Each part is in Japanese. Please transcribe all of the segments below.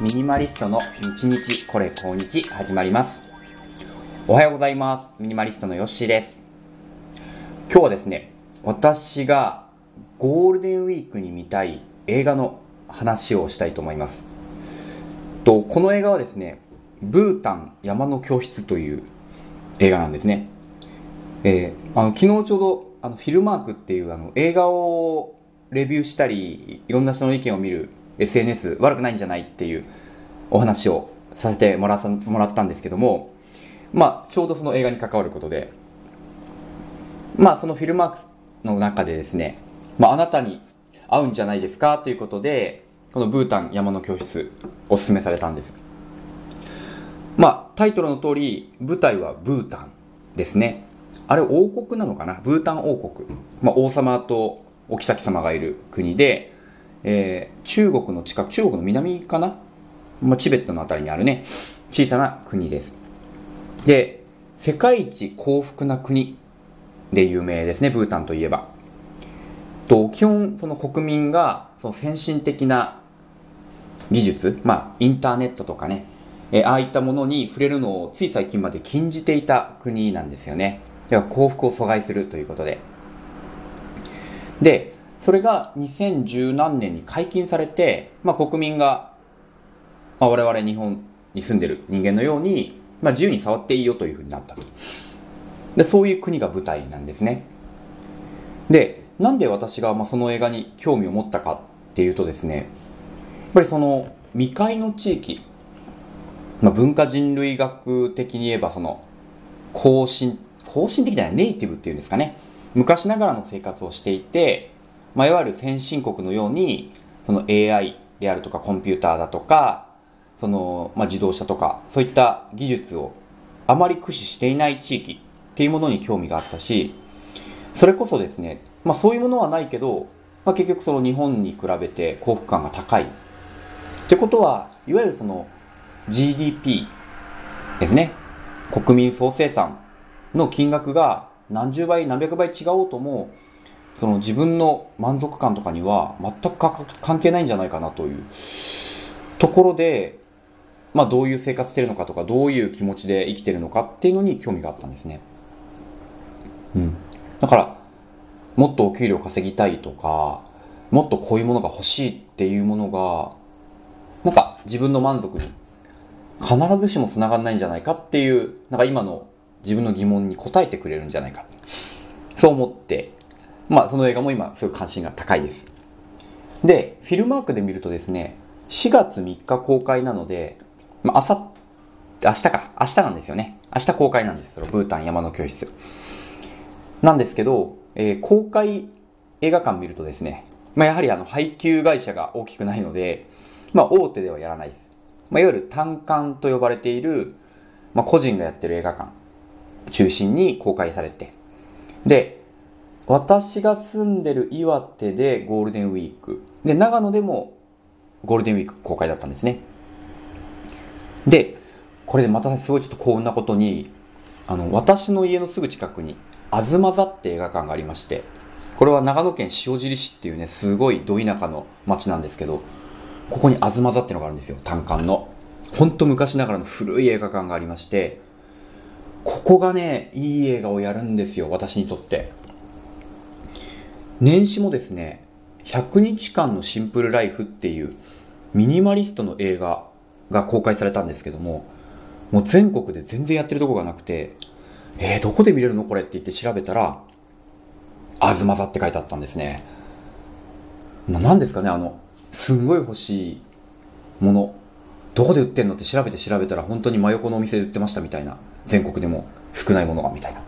ミニマリストの日日これ今日始まります。おはようございます。ミニマリストのヨッシーです。今日はですね、私がゴールデンウィークに見たい映画の話をしたいと思います。と、この映画はですね、ブータン山の教室という映画なんですね。えーあの昨日ちょうどあのフィルマークっていうあの映画をレビューしたりいろんな人の意見を見る SNS 悪くないんじゃないっていうお話をさせてもらもらったんですけどもまあちょうどその映画に関わることでまあそのフィルマークの中でですね、まあ、あなたに合うんじゃないですかということでこのブータン山の教室おすすめされたんです。まあタイトルの通り舞台はブータンですね。あれ王国なのかな？ブータン王国。まあ、王様とお妃様がいる国で、えー中国の近く、中国の南かな？まあ、チベットのあたりにあるね、小さな国です。で、世界一幸福な国で有名ですね、ブータンといえば。と、基本、その国民が、その先進的な技術、まあ、インターネットとかね、えーああいったものに触れるのをつい最近まで禁じていた国なんですよね。では幸福を阻害するということで。で、それが2010何年に解禁されて、まあ国民が、まあ、我々日本に住んでる人間のように、まあ自由に触っていいよというふうになったと。で、そういう国が舞台なんですね。で、なんで私がまあその映画に興味を持ったかっていうとですね、やっぱりその未開の地域、まあ、文化人類学的に言えばその後進、後進的じゃない、ネイティブっていうんですかね。昔ながらの生活をしていて、まあ、いわゆる先進国のように、その AI であるとかコンピューターだとか、その、まあ、自動車とか、そういった技術をあまり駆使していない地域っていうものに興味があったし、それこそですね、まあそういうものはないけど、まあ結局その日本に比べて幸福感が高い。ってことは、いわゆるその GDP ですね。国民総生産の金額が何十倍何百倍違おうとも、その自分の満足感とかには全く関係ないんじゃないかなというところで、まあどういう生活してるのかとか、どういう気持ちで生きてるのかっていうのに興味があったんですね。うん。だから、もっとお給料稼ぎたいとか、もっとこういうものが欲しいっていうものが、なんか自分の満足に必ずしも繋がらないんじゃないかっていう、なんか今の自分の疑問に答えてくれるんじゃないか。そう思って、まあその映画も今すごい関心が高いです。で、フィルマークで見るとですね、4月3日公開なので、まあ朝、明日か、明日なんですよね。明日公開なんです。そのブータン山の教室。なんですけど、えー公開映画館見るとですね、まあやはりあの配給会社が大きくないので、まあ大手ではやらないです。まあいわゆる単館と呼ばれている、まあ個人がやってる映画館中心に公開されて、で、私が住んでる岩手でゴールデンウィーク、で、長野でもゴールデンウィーク公開だったんですね。で、これでまたすごいちょっと幸運なことに、あの、私の家のすぐ近くに、あずま座って映画館がありまして、これは長野県塩尻市っていうね、すごいど田舎の町なんですけど、ここにあずま座ってのがあるんですよ、単館の。ほんと昔ながらの古い映画館がありまして、ここがね、いい映画をやるんですよ、私にとって。年始もですね、100日間のシンプルライフっていうミニマリストの映画が公開されたんですけども、もう全国で全然やってるとこがなくて、えー、どこで見れるのこれって言って調べたら、あずま座って書いてあったんですね。な、なんですかね、あの、すんごい欲しいもの、どこで売ってんのって調べて調べたら本当に真横のお店で売ってましたみたいな。全国でも少ないものがみたいな。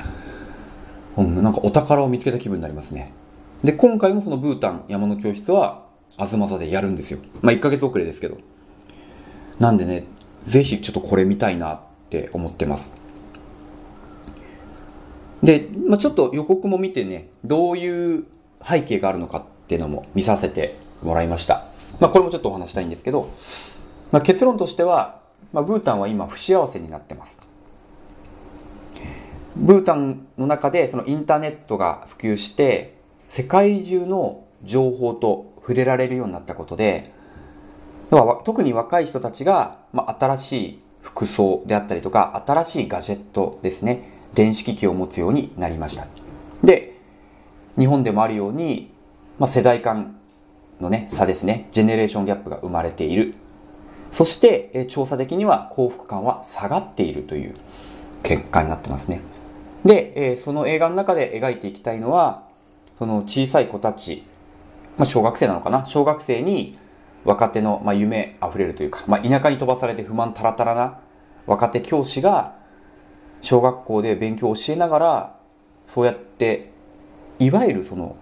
うん、なんかお宝を見つけた気分になりますね。で、今回もそのブータン山の教室は、あずま座でやるんですよ。まあ、1ヶ月遅れですけど。なんでね、ぜひちょっとこれ見たいなって思ってます。で、まあ、ちょっと予告も見てね、どういう背景があるのかっていうのも見させてもらいました。まあ、これもちょっとお話したいんですけど、まあ、結論としては、まあ、ブータンは今不幸せになってます。ブータンの中でそのインターネットが普及して、世界中の情報と触れられるようになったことで、特に若い人たちが、まあ、新しい服装であったりとか、新しいガジェットですね、電子機器を持つようになりました。で、日本でもあるように、まあ、世代間のね、差ですね、ジェネレーションギャップが生まれている。そして、え調査的には幸福感は下がっているという結果になってますね。で、えその映画の中で描いていきたいのは、その小さい子たち、まあ、小学生なのかな？小学生に若手の、まあ、夢溢れるというか、まあ、田舎に飛ばされて不満たらたらな若手教師が小学校で勉強を教えながらそうやっていわゆるその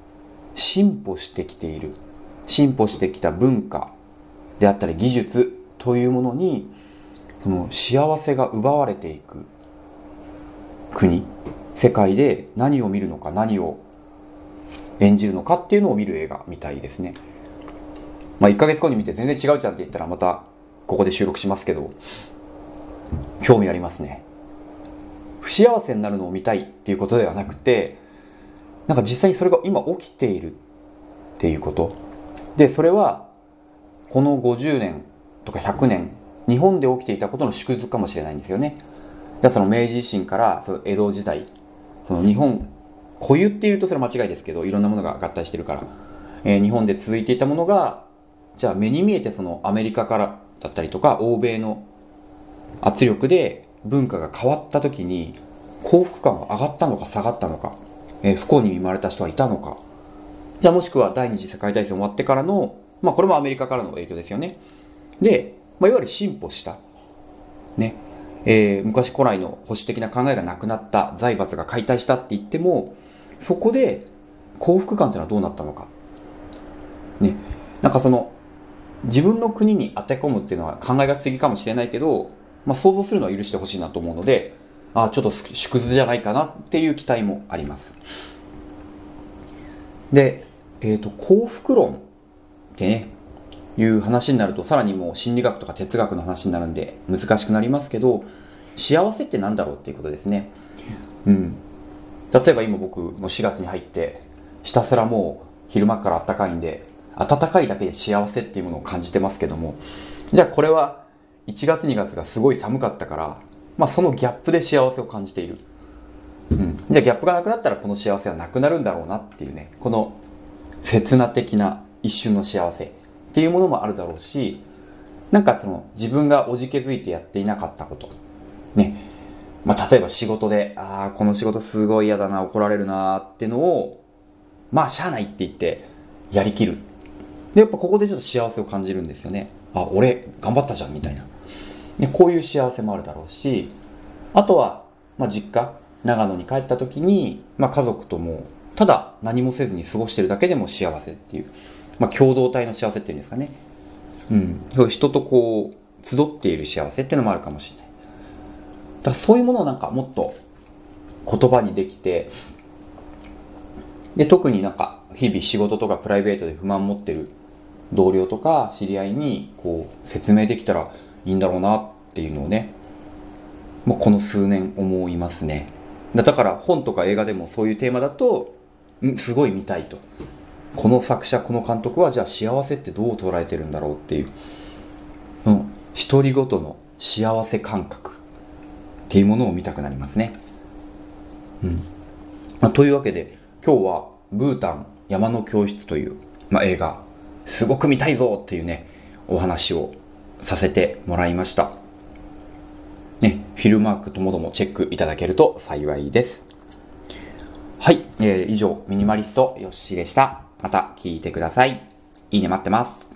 進歩してきている進歩してきた文化であったり技術というものにその幸せが奪われていく国世界で何を見るのか何を演じるのかっていうのを見る映画みたいですね。まあ1ヶ月後に見て全然違うじゃんって言ったらまたここで収録しますけど、興味ありますね。不幸せになるのを見たいっていうことではなくて、なんか実際にそれが今起きているっていうこと。で、それはこの50年とか100年、日本で起きていたことの縮図かもしれないんですよね。だその明治維新からその江戸時代、その日本固有っていうとそれは間違いですけど、いろんなものが合体してるから、えー、日本で続いていたものが、じゃあ目に見えてそのアメリカからだったりとか、欧米の圧力で文化が変わった時に、幸福感は上がったのか下がったのか、えー、不幸に見舞われた人はいたのか、じゃあもしくは第二次世界大戦終わってからの、まあこれもアメリカからの影響ですよね。で、まあ、いわゆる進歩した。ね。えー、昔古来の保守的な考えがなくなった、財閥が解体したって言っても、そこで幸福感っていうのはどうなったのか。ね。なんかその、自分の国に当て込むっていうのは考えが過ぎかもしれないけど、まあ想像するのは許してほしいなと思うので、ああ、ちょっと縮図じゃないかなっていう期待もあります。で、えっ、ー、と、幸福論ってね、いう話になると、さらにもう心理学とか哲学の話になるんで難しくなりますけど、幸せって何だろうっていうことですね。うん。例えば今僕も4月に入って、ひたすらもう昼間から暖かいんで、暖かいだけで幸せっていうものを感じてますけども、じゃあこれは1月2月がすごい寒かったから、まあそのギャップで幸せを感じている。うん。じゃあギャップがなくなったらこの幸せはなくなるんだろうなっていうね、この刹那的な一瞬の幸せっていうものもあるだろうし、なんかその自分がおじけづいてやっていなかったこと。ね。まあ、例えば仕事で、ああ、この仕事すごい嫌だな、怒られるなってのを、まあ、しゃあないって言って、やりきる。で、やっぱここでちょっと幸せを感じるんですよね。あ、俺、頑張ったじゃん、みたいな。で、こういう幸せもあるだろうし、あとは、まあ、実家、長野に帰った時に、まあ、家族とも、ただ何もせずに過ごしてるだけでも幸せっていう、まあ、共同体の幸せっていうんですかね。うん。そう人とこう、集っている幸せっていうのもあるかもしれない。だそういうものをなんかもっと言葉にできて、で、特になんか日々仕事とかプライベートで不満持ってる同僚とか知り合いにこう説明できたらいいんだろうなっていうのをね、もうこの数年思いますね。だから本とか映画でもそういうテーマだと、すごい見たいと。この作者、この監督はじゃあ幸せってどう捉えてるんだろうっていう、うん、一人ごとの幸せ感覚っていうものを見たくなりますね。うん。まあ、というわけで、今日はブータン山の教室という、まあ、映画、すごく見たいぞっていうね、お話をさせてもらいました。ね、フィルマークともどもチェックいただけると幸いです。はい、えー、以上、ミニマリストよっしーでした。また聞いてください。いいね待ってます。